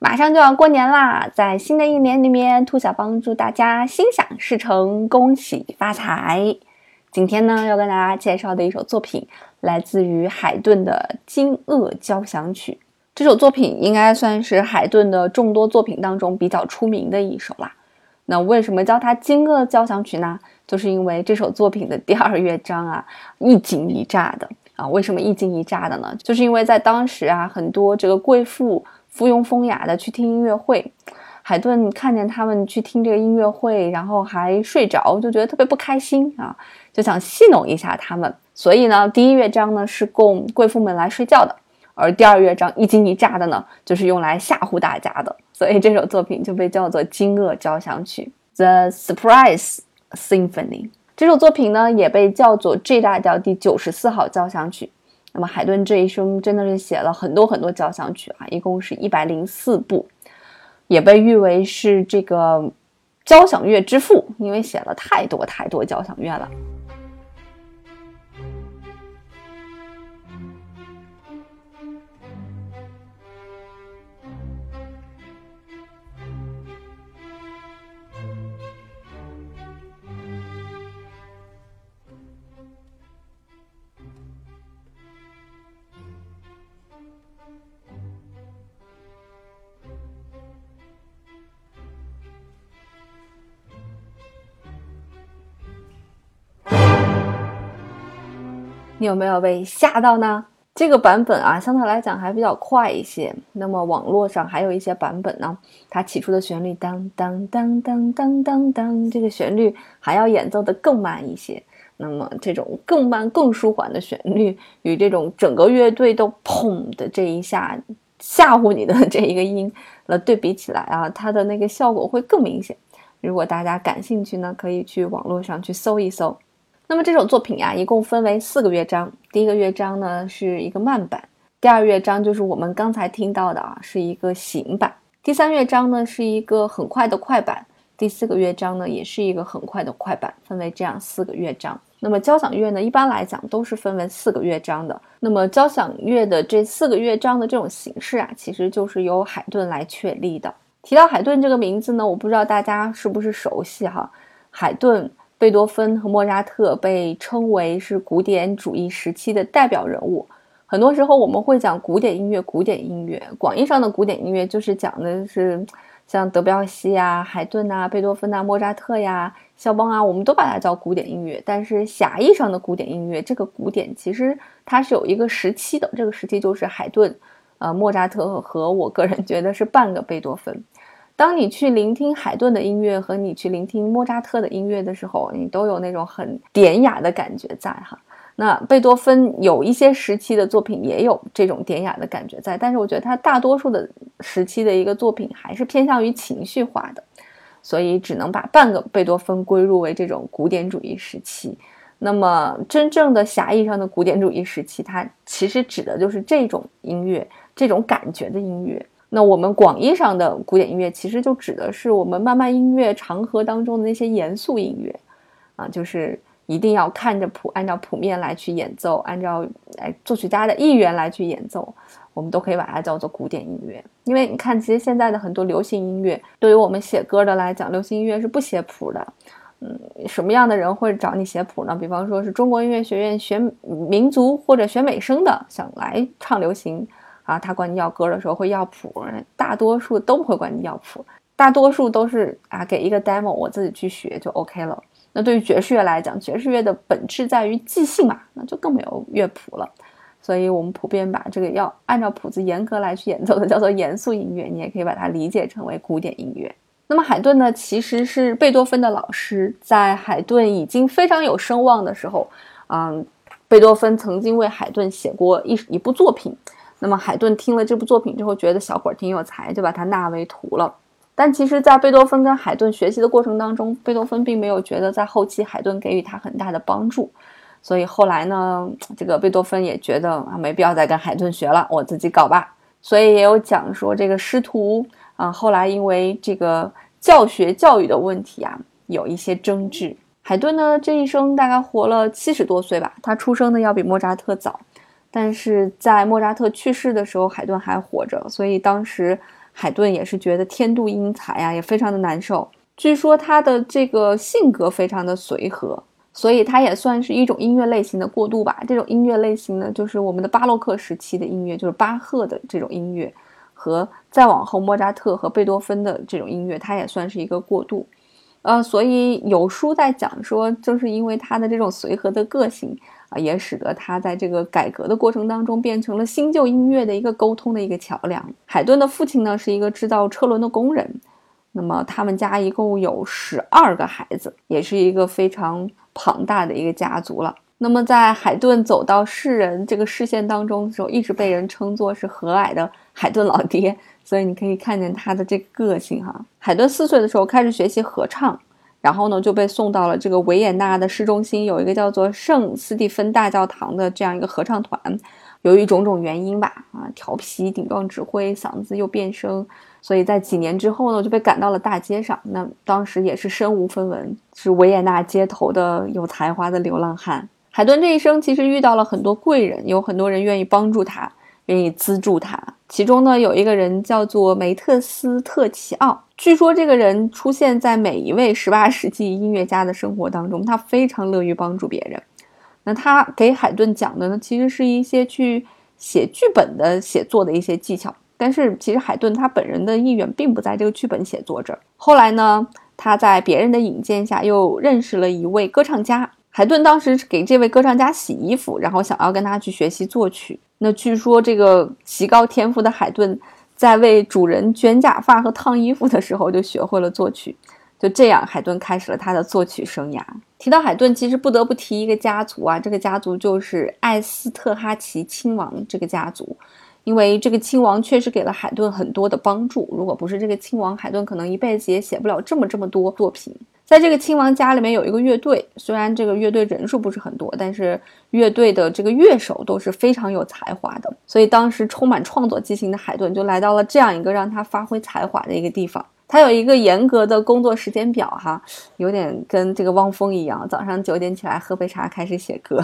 马上就要过年啦，在新的一年里面，兔小帮祝大家心想事成，恭喜发财。今天呢，要跟大家介绍的一首作品，来自于海顿的《惊愕交响曲》。这首作品应该算是海顿的众多作品当中比较出名的一首啦。那为什么叫它《惊愕交响曲》呢？就是因为这首作品的第二乐章啊，一惊一乍的啊。为什么一惊一乍的呢？就是因为在当时啊，很多这个贵妇。附庸风雅的去听音乐会，海顿看见他们去听这个音乐会，然后还睡着，就觉得特别不开心啊，就想戏弄一下他们。所以呢，第一乐章呢是供贵妇们来睡觉的，而第二乐章一惊一乍的呢，就是用来吓唬大家的。所以这首作品就被叫做《惊愕交响曲》（The Surprise Symphony）。这首作品呢也被叫做 G 大调第九十四号交响曲。那么海顿这一生真的是写了很多很多交响曲啊，一共是一百零四部，也被誉为是这个交响乐之父，因为写了太多太多交响乐了。你有没有被吓到呢？这个版本啊，相对来讲还比较快一些。那么网络上还有一些版本呢，它起初的旋律当当当当当当当，这个旋律还要演奏的更慢一些。那么这种更慢、更舒缓的旋律，与这种整个乐队都砰的这一下吓唬你的 这一个音，来对比起来啊，它的那个效果会更明显。如果大家感兴趣呢，可以去网络上去搜一搜。那么这首作品呀，一共分为四个乐章。第一个乐章呢是一个慢板，第二乐章就是我们刚才听到的啊，是一个行板。第三乐章呢是一个很快的快板，第四个乐章呢也是一个很快的快板，分为这样四个乐章。那么交响乐呢，一般来讲都是分为四个乐章的。那么交响乐的这四个乐章的这种形式啊，其实就是由海顿来确立的。提到海顿这个名字呢，我不知道大家是不是熟悉哈，海顿。贝多芬和莫扎特被称为是古典主义时期的代表人物。很多时候我们会讲古典音乐，古典音乐广义上的古典音乐就是讲的是像德彪西呀、海顿呐、贝多芬呐、莫扎特呀、肖邦啊，我们都把它叫古典音乐。但是狭义上的古典音乐，这个古典其实它是有一个时期的，这个时期就是海顿、呃莫扎特和我个人觉得是半个贝多芬。当你去聆听海顿的音乐和你去聆听莫扎特的音乐的时候，你都有那种很典雅的感觉在哈。那贝多芬有一些时期的作品也有这种典雅的感觉在，但是我觉得他大多数的时期的一个作品还是偏向于情绪化的，所以只能把半个贝多芬归入为这种古典主义时期。那么真正的狭义上的古典主义时期，它其实指的就是这种音乐、这种感觉的音乐。那我们广义上的古典音乐，其实就指的是我们慢慢音乐长河当中的那些严肃音乐，啊，就是一定要看着谱，按照谱面来去演奏，按照哎作曲家的意愿来去演奏，我们都可以把它叫做古典音乐。因为你看，其实现在的很多流行音乐，对于我们写歌的来讲，流行音乐是不写谱的。嗯，什么样的人会找你写谱呢？比方说是中国音乐学院学民族或者学美声的，想来唱流行。啊，他管你要歌的时候会要谱，大多数都不会管你要谱，大多数都是啊给一个 demo，我自己去学就 OK 了。那对于爵士乐来讲，爵士乐的本质在于即兴嘛，那就更没有乐谱了。所以我们普遍把这个要按照谱子严格来去演奏的叫做严肃音乐，你也可以把它理解成为古典音乐。那么海顿呢，其实是贝多芬的老师，在海顿已经非常有声望的时候，嗯，贝多芬曾经为海顿写过一一部作品。那么海顿听了这部作品之后，觉得小伙儿挺有才，就把他纳为徒了。但其实，在贝多芬跟海顿学习的过程当中，贝多芬并没有觉得在后期海顿给予他很大的帮助，所以后来呢，这个贝多芬也觉得啊，没必要再跟海顿学了，我自己搞吧。所以也有讲说，这个师徒啊，后来因为这个教学教育的问题啊，有一些争执。海顿呢，这一生大概活了七十多岁吧，他出生的要比莫扎特早，但是在莫扎特去世的时候，海顿还活着，所以当时。海顿也是觉得天妒英才呀，也非常的难受。据说他的这个性格非常的随和，所以他也算是一种音乐类型的过渡吧。这种音乐类型呢，就是我们的巴洛克时期的音乐，就是巴赫的这种音乐，和再往后莫扎特和贝多芬的这种音乐，它也算是一个过渡。呃，所以有书在讲说，就是因为他的这种随和的个性。也使得他在这个改革的过程当中变成了新旧音乐的一个沟通的一个桥梁。海顿的父亲呢是一个制造车轮的工人，那么他们家一共有十二个孩子，也是一个非常庞大的一个家族了。那么在海顿走到世人这个视线当中的时候，一直被人称作是和蔼的海顿老爹，所以你可以看见他的这个个性哈。海顿四岁的时候开始学习合唱。然后呢，就被送到了这个维也纳的市中心，有一个叫做圣斯蒂芬大教堂的这样一个合唱团。由于种种原因吧，啊，调皮、顶撞指挥，嗓子又变声，所以在几年之后呢，就被赶到了大街上。那当时也是身无分文，是维也纳街头的有才华的流浪汉。海顿这一生其实遇到了很多贵人，有很多人愿意帮助他。愿意资助他，其中呢有一个人叫做梅特斯特奇奥，据说这个人出现在每一位十八世纪音乐家的生活当中，他非常乐于帮助别人。那他给海顿讲的呢，其实是一些去写剧本的写作的一些技巧，但是其实海顿他本人的意愿并不在这个剧本写作这儿。后来呢，他在别人的引荐下又认识了一位歌唱家。海顿当时给这位歌唱家洗衣服，然后想要跟他去学习作曲。那据说这个极高天赋的海顿，在为主人卷假发和烫衣服的时候就学会了作曲。就这样，海顿开始了他的作曲生涯。提到海顿，其实不得不提一个家族啊，这个家族就是艾斯特哈奇亲王这个家族。因为这个亲王确实给了海顿很多的帮助，如果不是这个亲王，海顿可能一辈子也写不了这么这么多作品。在这个亲王家里面有一个乐队，虽然这个乐队人数不是很多，但是乐队的这个乐手都是非常有才华的。所以当时充满创作激情的海顿就来到了这样一个让他发挥才华的一个地方。他有一个严格的工作时间表，哈，有点跟这个汪峰一样，早上九点起来喝杯茶开始写歌。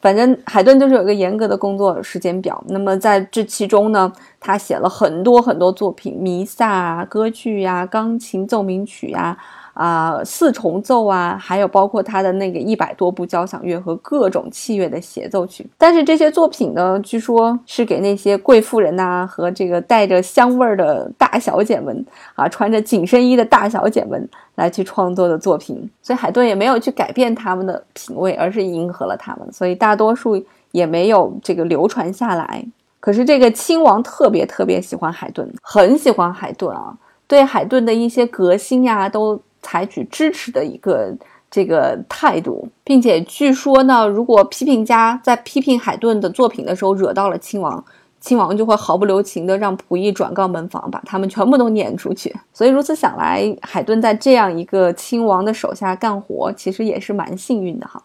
反正海顿就是有一个严格的工作时间表。那么在这其中呢，他写了很多很多作品，弥撒啊、歌剧呀、钢琴奏鸣曲呀。啊四重奏啊，还有包括他的那个一百多部交响乐和各种器乐的协奏曲。但是这些作品呢，据说是给那些贵妇人呐和这个带着香味儿的大小姐们啊，穿着紧身衣的大小姐们来去创作的作品。所以海顿也没有去改变他们的品味，而是迎合了他们，所以大多数也没有这个流传下来。可是这个亲王特别特别喜欢海顿，很喜欢海顿啊，对海顿的一些革新呀都。采取支持的一个这个态度，并且据说呢，如果批评家在批评海顿的作品的时候惹到了亲王，亲王就会毫不留情的让仆役转告门房，把他们全部都撵出去。所以如此想来，海顿在这样一个亲王的手下干活，其实也是蛮幸运的哈。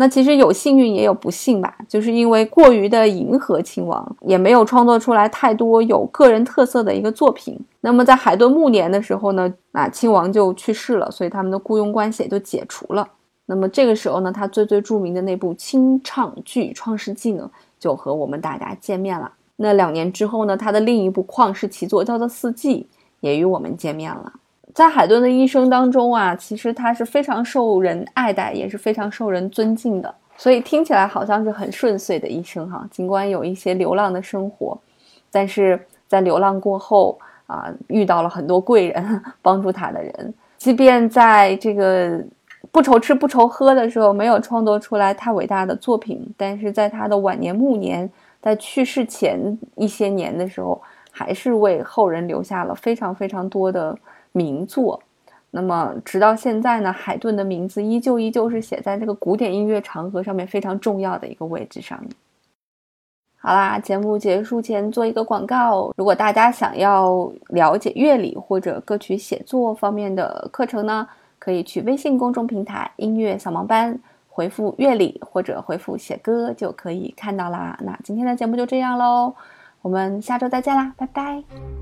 那其实有幸运也有不幸吧，就是因为过于的迎合亲王，也没有创作出来太多有个人特色的一个作品。那么在海顿暮年的时候呢，那亲王就去世了，所以他们的雇佣关系也就解除了。那么这个时候呢，他最最著名的那部清唱剧《创世纪》呢，就和我们大家见面了。那两年之后呢，他的另一部旷世奇作叫做《四季》，也与我们见面了。在海顿的一生当中啊，其实他是非常受人爱戴，也是非常受人尊敬的。所以听起来好像是很顺遂的一生哈。尽管有一些流浪的生活，但是在流浪过后啊，遇到了很多贵人帮助他的人。即便在这个不愁吃不愁喝的时候，没有创作出来太伟大的作品，但是在他的晚年暮年，在去世前一些年的时候，还是为后人留下了非常非常多的。名作，那么直到现在呢，海顿的名字依旧依旧是写在这个古典音乐长河上面非常重要的一个位置上面。好啦，节目结束前做一个广告。如果大家想要了解乐理或者歌曲写作方面的课程呢，可以去微信公众平台“音乐扫盲班”回复“乐理”或者回复“写歌”就可以看到啦。那今天的节目就这样喽，我们下周再见啦，拜拜。